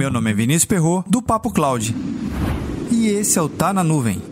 Meu nome é Vinícius Perro do Papo Cloud. E esse é o Tá na Nuvem.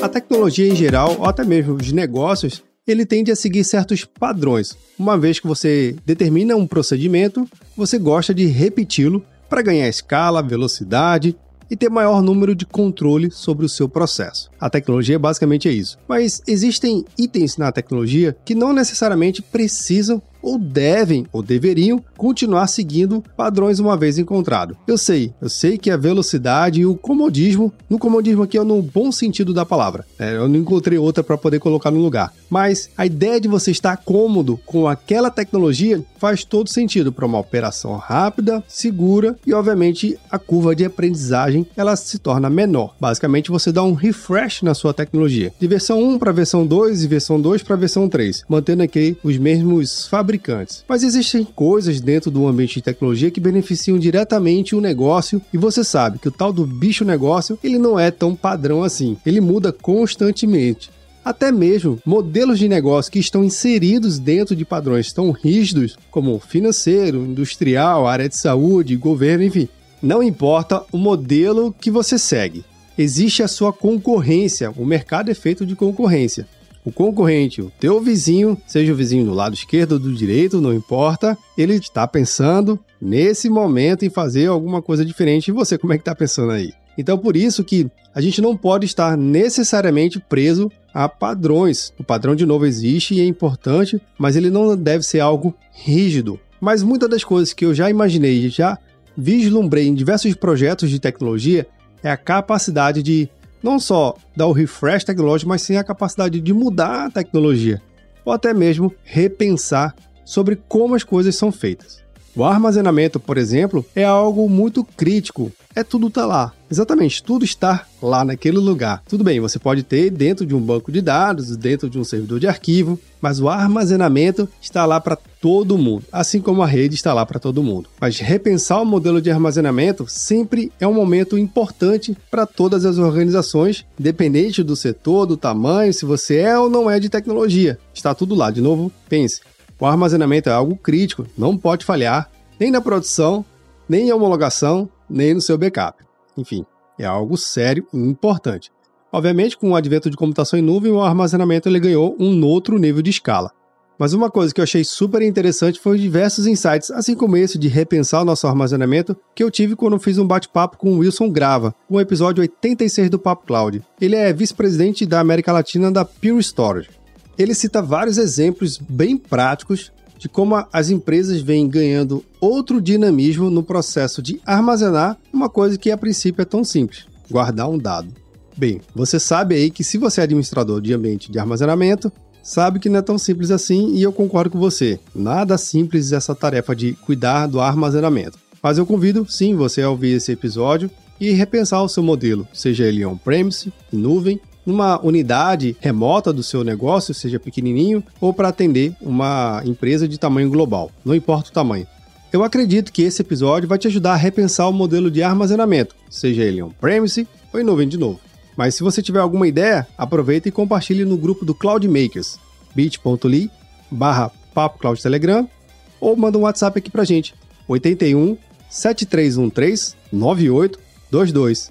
A tecnologia em geral, ou até mesmo os negócios, ele tende a seguir certos padrões. Uma vez que você determina um procedimento, você gosta de repeti-lo para ganhar escala, velocidade e ter maior número de controle sobre o seu processo. A tecnologia basicamente é isso. Mas existem itens na tecnologia que não necessariamente precisam ou devem ou deveriam continuar seguindo padrões uma vez encontrado. Eu sei, eu sei que a velocidade e o comodismo, no comodismo aqui é no bom sentido da palavra, é, eu não encontrei outra para poder colocar no lugar, mas a ideia de você estar cômodo com aquela tecnologia faz todo sentido para uma operação rápida, segura e obviamente a curva de aprendizagem ela se torna menor. Basicamente você dá um refresh na sua tecnologia, de versão 1 para versão 2 e versão 2 para versão 3, mantendo aqui os mesmos fabricantes fabricantes. Mas existem coisas dentro do ambiente de tecnologia que beneficiam diretamente o negócio e você sabe que o tal do bicho negócio ele não é tão padrão assim. Ele muda constantemente. Até mesmo modelos de negócio que estão inseridos dentro de padrões tão rígidos como financeiro, industrial, área de saúde, governo, enfim. Não importa o modelo que você segue, existe a sua concorrência. O mercado é feito de concorrência o concorrente, o teu vizinho, seja o vizinho do lado esquerdo ou do direito, não importa, ele está pensando nesse momento em fazer alguma coisa diferente. E você, como é que está pensando aí? Então, por isso que a gente não pode estar necessariamente preso a padrões. O padrão, de novo, existe e é importante, mas ele não deve ser algo rígido. Mas muitas das coisas que eu já imaginei, já vislumbrei em diversos projetos de tecnologia, é a capacidade de não só dar o refresh tecnológico, mas sim a capacidade de mudar a tecnologia, ou até mesmo repensar sobre como as coisas são feitas. O armazenamento, por exemplo, é algo muito crítico. É tudo tá lá. Exatamente, tudo está lá naquele lugar. Tudo bem, você pode ter dentro de um banco de dados, dentro de um servidor de arquivo, mas o armazenamento está lá para todo mundo, assim como a rede está lá para todo mundo. Mas repensar o modelo de armazenamento sempre é um momento importante para todas as organizações, independente do setor, do tamanho, se você é ou não é de tecnologia. Está tudo lá. De novo, pense. O armazenamento é algo crítico, não pode falhar, nem na produção, nem em homologação, nem no seu backup. Enfim, é algo sério e importante. Obviamente, com o advento de computação em nuvem, o armazenamento ele ganhou um outro nível de escala. Mas uma coisa que eu achei super interessante foi diversos insights, assim como esse de repensar o nosso armazenamento, que eu tive quando fiz um bate-papo com o Wilson Grava, o episódio 86 do Papo Cloud. Ele é vice-presidente da América Latina da Pure Storage. Ele cita vários exemplos bem práticos de como as empresas vêm ganhando outro dinamismo no processo de armazenar uma coisa que a princípio é tão simples: guardar um dado. Bem, você sabe aí que se você é administrador de ambiente de armazenamento, sabe que não é tão simples assim e eu concordo com você. Nada simples essa tarefa de cuidar do armazenamento. Mas eu convido sim você a ouvir esse episódio e repensar o seu modelo, seja ele on-premise, em nuvem numa unidade remota do seu negócio, seja pequenininho, ou para atender uma empresa de tamanho global, não importa o tamanho. Eu acredito que esse episódio vai te ajudar a repensar o modelo de armazenamento, seja ele on-premise ou em nuvem de novo. Mas se você tiver alguma ideia, aproveita e compartilhe no grupo do Cloud Makers, bit.ly barra Telegram, ou manda um WhatsApp aqui pra gente, 81 7313 9822.